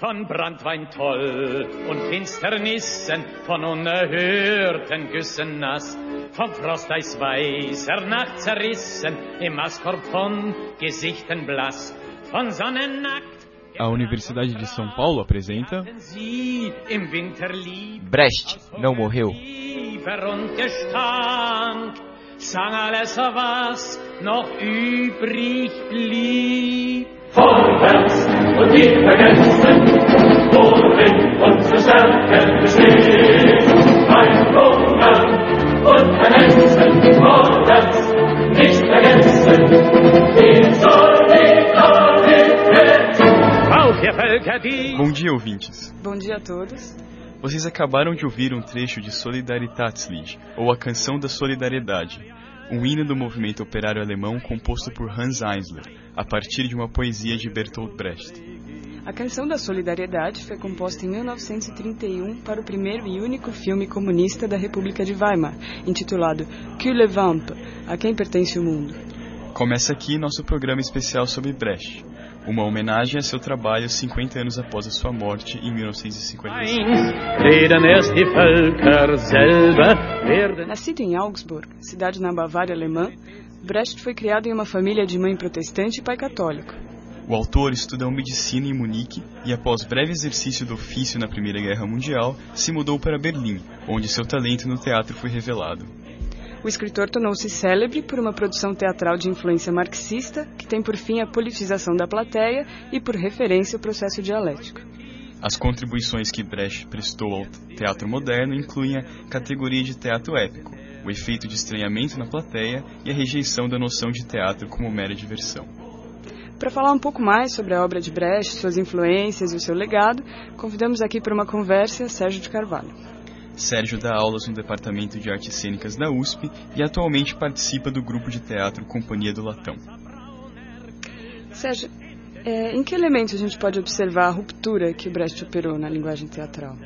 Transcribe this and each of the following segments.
von Brandwein toll und Finsternissen, von unerhörten Güssen nass, vom Frost eisweißer Nacht zerrissen, im Maskorb von Gesichten blass, von Sonnen nackt. A Universidade de São Paulo apresenta Sie im Winter lieb, Brecht não morreu. Sang alles, was noch übrig blieb. Vorwärts und nie vergessen, Bom dia, ouvintes. Bom dia a todos. Vocês acabaram de ouvir um trecho de Solidaritätslied, ou a Canção da Solidariedade, um hino do movimento operário alemão composto por Hans Eisler, a partir de uma poesia de Bertolt Brecht. A canção da Solidariedade foi composta em 1931 para o primeiro e único filme comunista da República de Weimar, intitulado Que le Vamp, A Quem Pertence o Mundo. Começa aqui nosso programa especial sobre Brecht, uma homenagem a seu trabalho 50 anos após a sua morte em 1955. reden erst die Völker selber, werden Nascido em Augsburg, cidade na Bavária alemã, Brecht foi criado em uma família de mãe protestante e pai católico. O autor estudou medicina em Munique e, após breve exercício do ofício na Primeira Guerra Mundial, se mudou para Berlim, onde seu talento no teatro foi revelado. O escritor tornou-se célebre por uma produção teatral de influência marxista, que tem por fim a politização da plateia e por referência o processo dialético. As contribuições que Brecht prestou ao teatro moderno incluem a categoria de teatro épico, o efeito de estranhamento na plateia e a rejeição da noção de teatro como mera diversão. Para falar um pouco mais sobre a obra de Brecht, suas influências e o seu legado, convidamos aqui para uma conversa Sérgio de Carvalho. Sérgio dá aulas no Departamento de Artes Cênicas da USP e atualmente participa do grupo de teatro Companhia do Latão. Sérgio, é, em que elementos a gente pode observar a ruptura que o Brecht operou na linguagem teatral?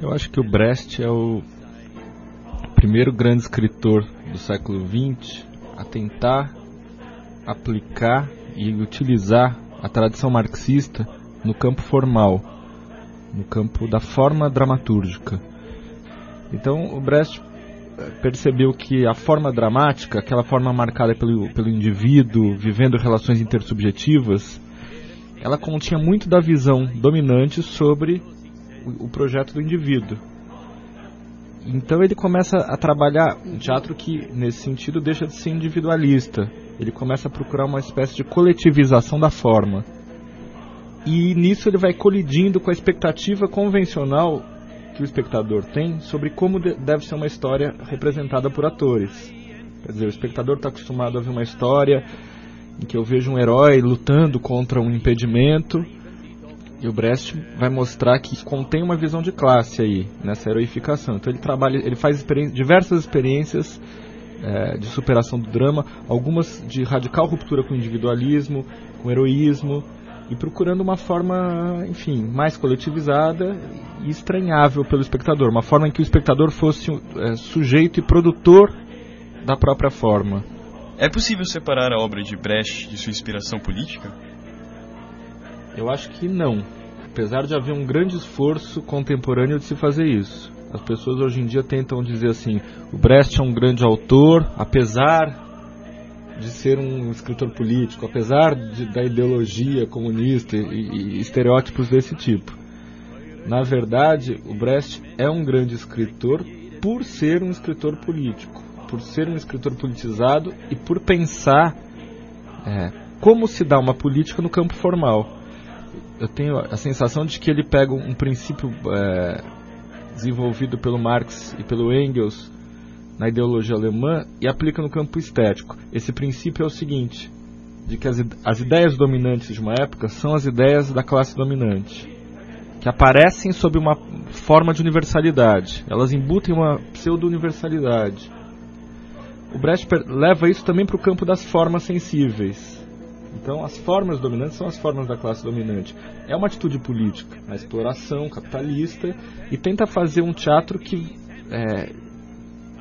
Eu acho que o Brecht é o primeiro grande escritor do século XX a tentar aplicar e utilizar a tradição marxista no campo formal, no campo da forma dramatúrgica. Então, o Brecht eh, percebeu que a forma dramática, aquela forma marcada pelo, pelo indivíduo vivendo relações intersubjetivas, ela continha muito da visão dominante sobre o, o projeto do indivíduo. Então ele começa a trabalhar um teatro que, nesse sentido, deixa de ser individualista. Ele começa a procurar uma espécie de coletivização da forma. E nisso ele vai colidindo com a expectativa convencional que o espectador tem sobre como de- deve ser uma história representada por atores. Quer dizer, o espectador está acostumado a ver uma história em que eu vejo um herói lutando contra um impedimento e o Brecht vai mostrar que contém uma visão de classe aí nessa heroificação. Então ele trabalha, ele faz diversas experiências eh, de superação do drama, algumas de radical ruptura com o individualismo, com o heroísmo e procurando uma forma, enfim, mais coletivizada e estranhável pelo espectador, uma forma em que o espectador fosse eh, sujeito e produtor da própria forma. É possível separar a obra de Brecht de sua inspiração política? Eu acho que não. Apesar de haver um grande esforço contemporâneo de se fazer isso. As pessoas hoje em dia tentam dizer assim: o Brecht é um grande autor, apesar de ser um escritor político, apesar de, da ideologia comunista e, e estereótipos desse tipo. Na verdade, o Brecht é um grande escritor por ser um escritor político, por ser um escritor politizado e por pensar é, como se dá uma política no campo formal eu tenho a sensação de que ele pega um princípio é, desenvolvido pelo Marx e pelo Engels na ideologia alemã e aplica no campo estético. Esse princípio é o seguinte, de que as, as ideias dominantes de uma época são as ideias da classe dominante, que aparecem sob uma forma de universalidade. Elas embutem uma pseudo-universalidade. O Brecht leva isso também para o campo das formas sensíveis. Então, as formas dominantes são as formas da classe dominante. É uma atitude política, a exploração capitalista, e tenta fazer um teatro que, é,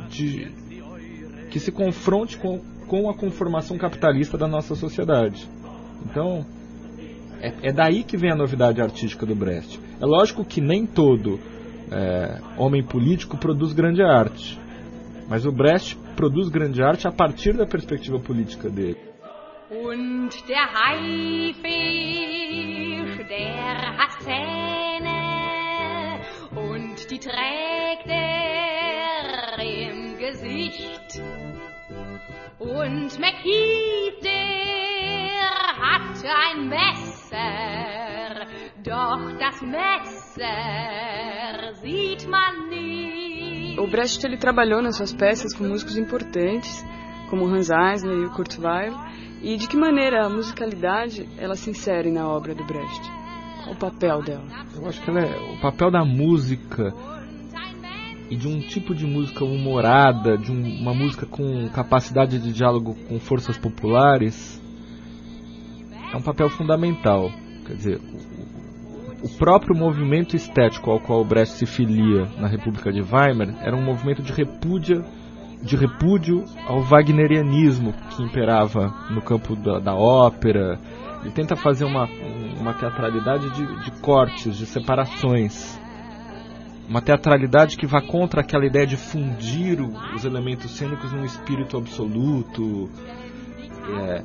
de- que se confronte com, com a conformação capitalista da nossa sociedade. Então, É, é, daí que vem a novidade artística do Brecht. É lógico que nem todo é, homem político produz grande arte, mas o Brecht produz grande arte a partir da perspectiva política dele. Und der Haifisch, der hat und die Und McKeith, der hat ein Messer, doch das Messer sieht man nie. O Brecht ele trabalhou nas suas peças com músicos importantes, como Hans Eisler e o Kurt Weill, e de que maneira a musicalidade ela se insere na obra do Brecht? Qual o papel dela? Eu acho que ela é o papel da música e de um tipo de música humorada, de um, uma música com capacidade de diálogo com forças populares, é um papel fundamental. Quer dizer, o, o próprio movimento estético ao qual Brecht se filia na República de Weimar era um movimento de repúdio, de repúdio ao wagnerianismo que imperava no campo da, da ópera. Ele tenta fazer uma, uma teatralidade de, de cortes, de separações uma teatralidade que vá contra aquela ideia de fundir os elementos cênicos num espírito absoluto. É,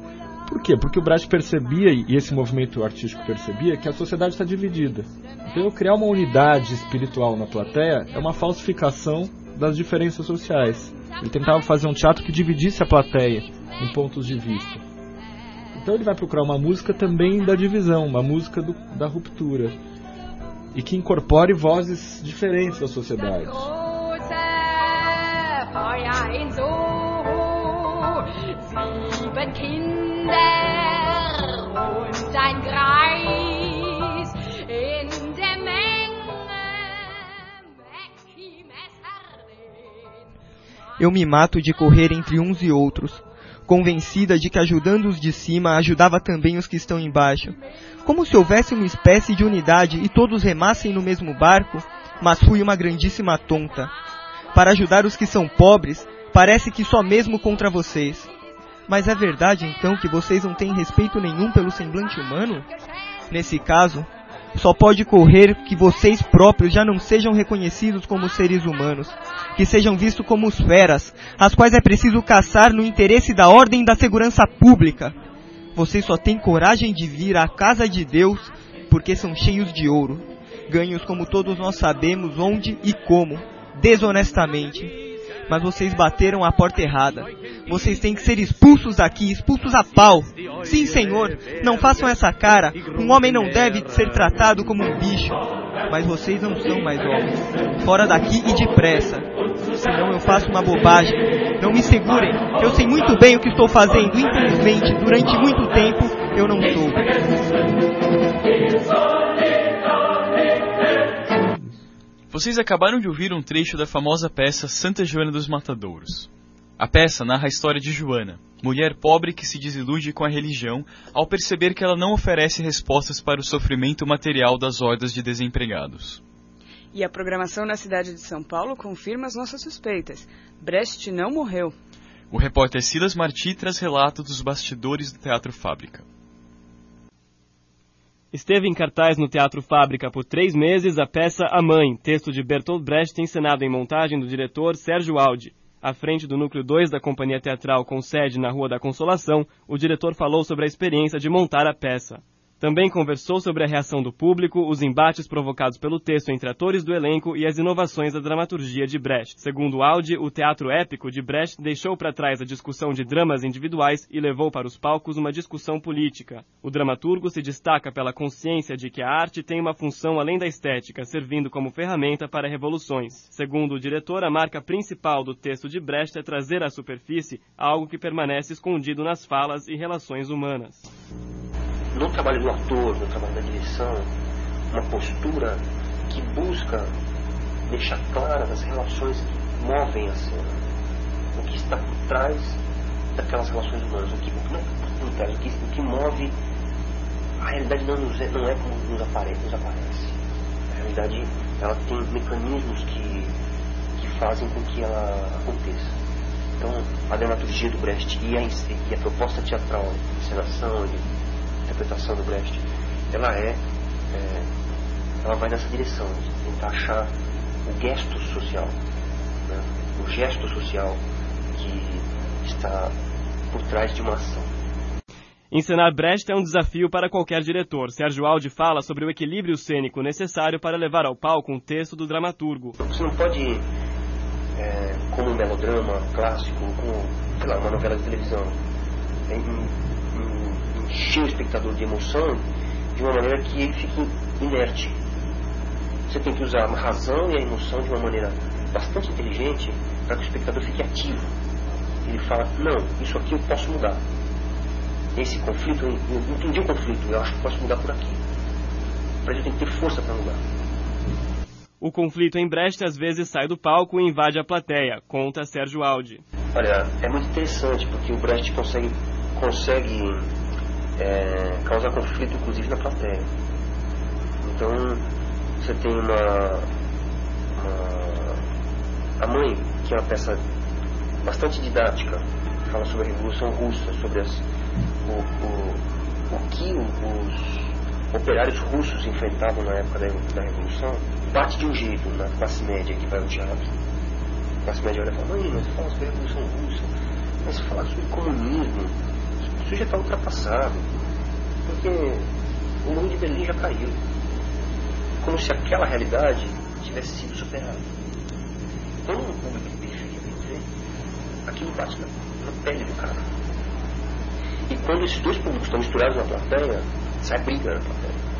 por quê? Porque o Brecht percebia, e esse movimento artístico percebia, que a sociedade está dividida. Então, criar uma unidade espiritual na plateia é uma falsificação das diferenças sociais. Ele tentava fazer um teatro que dividisse a plateia em pontos de vista. Então, ele vai procurar uma música também da divisão, uma música do, da ruptura e que incorpore vozes diferentes da sociedade. Eu me mato de correr entre uns e outros, convencida de que ajudando os de cima ajudava também os que estão embaixo, como se houvesse uma espécie de unidade e todos remassem no mesmo barco, mas fui uma grandíssima tonta. Para ajudar os que são pobres, parece que só mesmo contra vocês. Mas é verdade então que vocês não têm respeito nenhum pelo semblante humano? Nesse caso, só pode correr que vocês próprios já não sejam reconhecidos como seres humanos, que sejam vistos como feras, as quais é preciso caçar no interesse da ordem e da segurança pública. Vocês só têm coragem de vir à casa de Deus porque são cheios de ouro, ganhos como todos nós sabemos onde e como, desonestamente. Mas vocês bateram a porta errada. Vocês têm que ser expulsos daqui, expulsos a pau. Sim, senhor, não façam essa cara. Um homem não deve ser tratado como um bicho. Mas vocês não são mais homens. Fora daqui e depressa senão eu faço uma bobagem. Não me segurem, eu sei muito bem o que estou fazendo. Infelizmente, durante muito tempo, eu não soube. Vocês acabaram de ouvir um trecho da famosa peça Santa Joana dos Matadouros. A peça narra a história de Joana, mulher pobre que se desilude com a religião ao perceber que ela não oferece respostas para o sofrimento material das hordas de desempregados. E a programação na cidade de São Paulo confirma as nossas suspeitas. Brecht não morreu. O repórter Silas Martí traz relato dos bastidores do Teatro Fábrica. Esteve em cartaz no Teatro Fábrica por três meses a peça A Mãe, texto de Bertolt Brecht, encenado em montagem do diretor Sérgio Aldi. À frente do núcleo 2 da companhia teatral com sede na Rua da Consolação, o diretor falou sobre a experiência de montar a peça. Também conversou sobre a reação do público, os embates provocados pelo texto entre atores do elenco e as inovações da dramaturgia de Brecht. Segundo Audi, o teatro épico de Brecht deixou para trás a discussão de dramas individuais e levou para os palcos uma discussão política. O dramaturgo se destaca pela consciência de que a arte tem uma função além da estética, servindo como ferramenta para revoluções. Segundo o diretor, a marca principal do texto de Brecht é trazer à superfície algo que permanece escondido nas falas e relações humanas no trabalho do ator, no trabalho da direção, uma postura que busca deixar claras as relações que movem a cena, o que está por trás daquelas relações humanas, o que, o que não está por trás, o que, o que move. A realidade não, nos é, não é como nos aparece, nos aparece. A realidade ela tem mecanismos que, que fazem com que ela aconteça. Então, a dramaturgia do Brecht e a, e a proposta teatral, encenação, interpretação do Brecht, ela é, é ela vai nessa direção, de tentar achar o gesto social, né? o gesto social que está por trás de uma ação. Encenar Brecht é um desafio para qualquer diretor. Sérgio Aldi fala sobre o equilíbrio cênico necessário para levar ao palco um texto do dramaturgo. Você não pode, é, como um melodrama clássico, como lá, uma novela de televisão, encher o espectador de emoção de uma maneira que ele fique inerte. Você tem que usar a razão e a emoção de uma maneira bastante inteligente para que o espectador fique ativo. Ele fala, não, isso aqui eu posso mudar esse conflito, eu entendi o conflito, eu acho que posso mudar por aqui. Mas eu tenho que ter força para mudar. O conflito em Brecht às vezes sai do palco e invade a plateia, conta Sérgio Aldi. Olha, é muito interessante porque o Brecht consegue, consegue é, causar conflito inclusive na plateia. Então, você tem uma, uma, A Mãe, que é uma peça bastante didática, fala sobre a Revolução Russa, sobre as o, o, o que os operários russos enfrentavam na época da, da Revolução bate de um jeito na classe média que vai ao teatro. A classe média olha e fala, mas fala sobre a Revolução Russa, mas falar sobre comunismo, isso já está ultrapassado, porque o mundo de Berlim já caiu. Como se aquela realidade tivesse sido superada. Quando um público de periferia vem ver, aquilo bate na, na pele do cara. E quando esses dois públicos estão misturados na plateia, sai briga na plateia.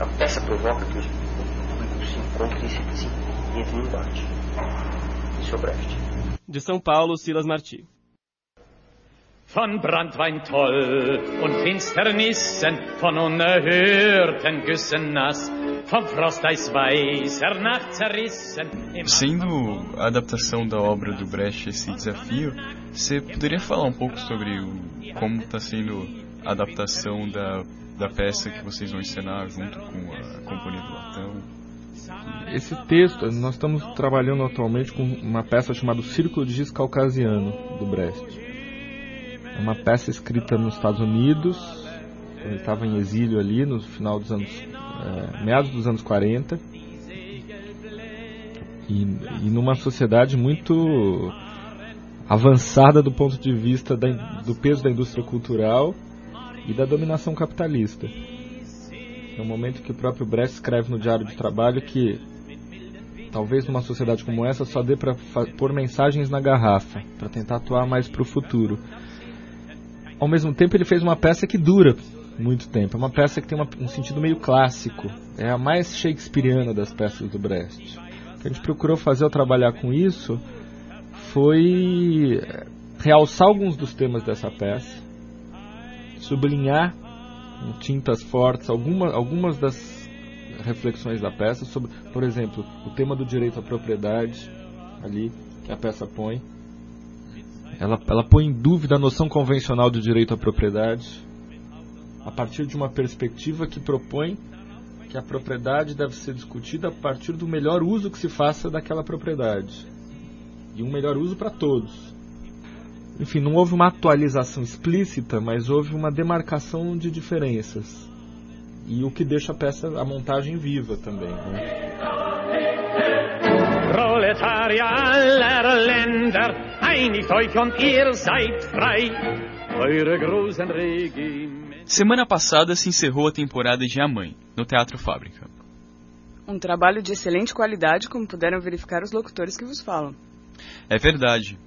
A peça provoca que os públicos se encontrem e se, se entrem em embate. Isso é o Brecht. De São Paulo, Silas Marti. Von Brandwein toll und Finsternissen, von unerhörten Güssen nass, vom Frost weißer Nacht zerrissen. Sendo a adaptação da obra do Brecht esse desafio, você poderia falar um pouco sobre o, como está sendo a adaptação da, da peça que vocês vão encenar junto com a Companhia do Latão? Esse texto, nós estamos trabalhando atualmente com uma peça chamada Círculo de Giz Caucasiano, do Brecht. É uma peça escrita nos Estados Unidos, ele estava em exílio ali no final dos anos, é, meados dos anos 40, e, e numa sociedade muito avançada do ponto de vista da, do peso da indústria cultural e da dominação capitalista. É um momento que o próprio Brecht escreve no Diário de Trabalho que talvez numa sociedade como essa só dê para pôr mensagens na garrafa, para tentar atuar mais para o futuro ao mesmo tempo ele fez uma peça que dura muito tempo. É uma peça que tem uma, um sentido meio clássico. É a mais shakespeariana das peças do Brecht. O que a gente procurou fazer ao trabalhar com isso foi realçar alguns dos temas dessa peça, sublinhar com tintas fortes alguma, algumas das reflexões da peça sobre, por exemplo, o tema do direito à propriedade ali que a peça põe ela, ela põe em dúvida a noção convencional do direito à propriedade a partir de uma perspectiva que propõe que a propriedade deve ser discutida a partir do melhor uso que se faça daquela propriedade. E um melhor uso para todos. Enfim, não houve uma atualização explícita, mas houve uma demarcação de diferenças. E o que deixa a peça, a montagem viva também. Né? Euch und ihr seid frei. Eure großen Semana passada se encerrou a temporada de A Mãe, no Teatro Fábrica. Um trabalho de excelente qualidade, como puderam verificar os locutores que vos falam. É verdade.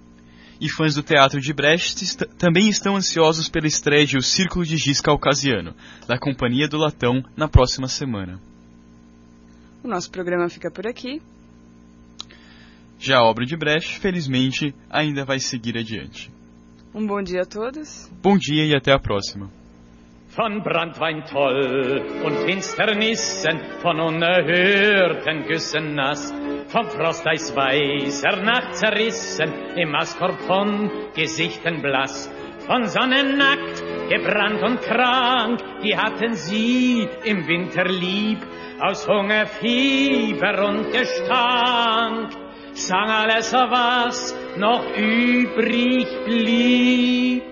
E fãs do teatro de Brecht est também estão ansiosos pela estreia de O Círculo de Giz Caucasiano, da Companhia do Latão, na próxima semana. O nosso programa fica por aqui. Já a obra de Brecht, felizmente, ainda vai seguir adiante. Um bom dia a todos. Bom dia e até a próxima. Von Brandwein toll und Finsternissen, von unerhörten Güssen nass, vom Frost eisweißer Nacht zerrissen, im Askorb von Gesichten blass, von Sonne nackt, gebrannt und krank, die hatten sie im Winter lieb, aus Hunger, Fieber und Gestank sang alles, was noch übrig blieb.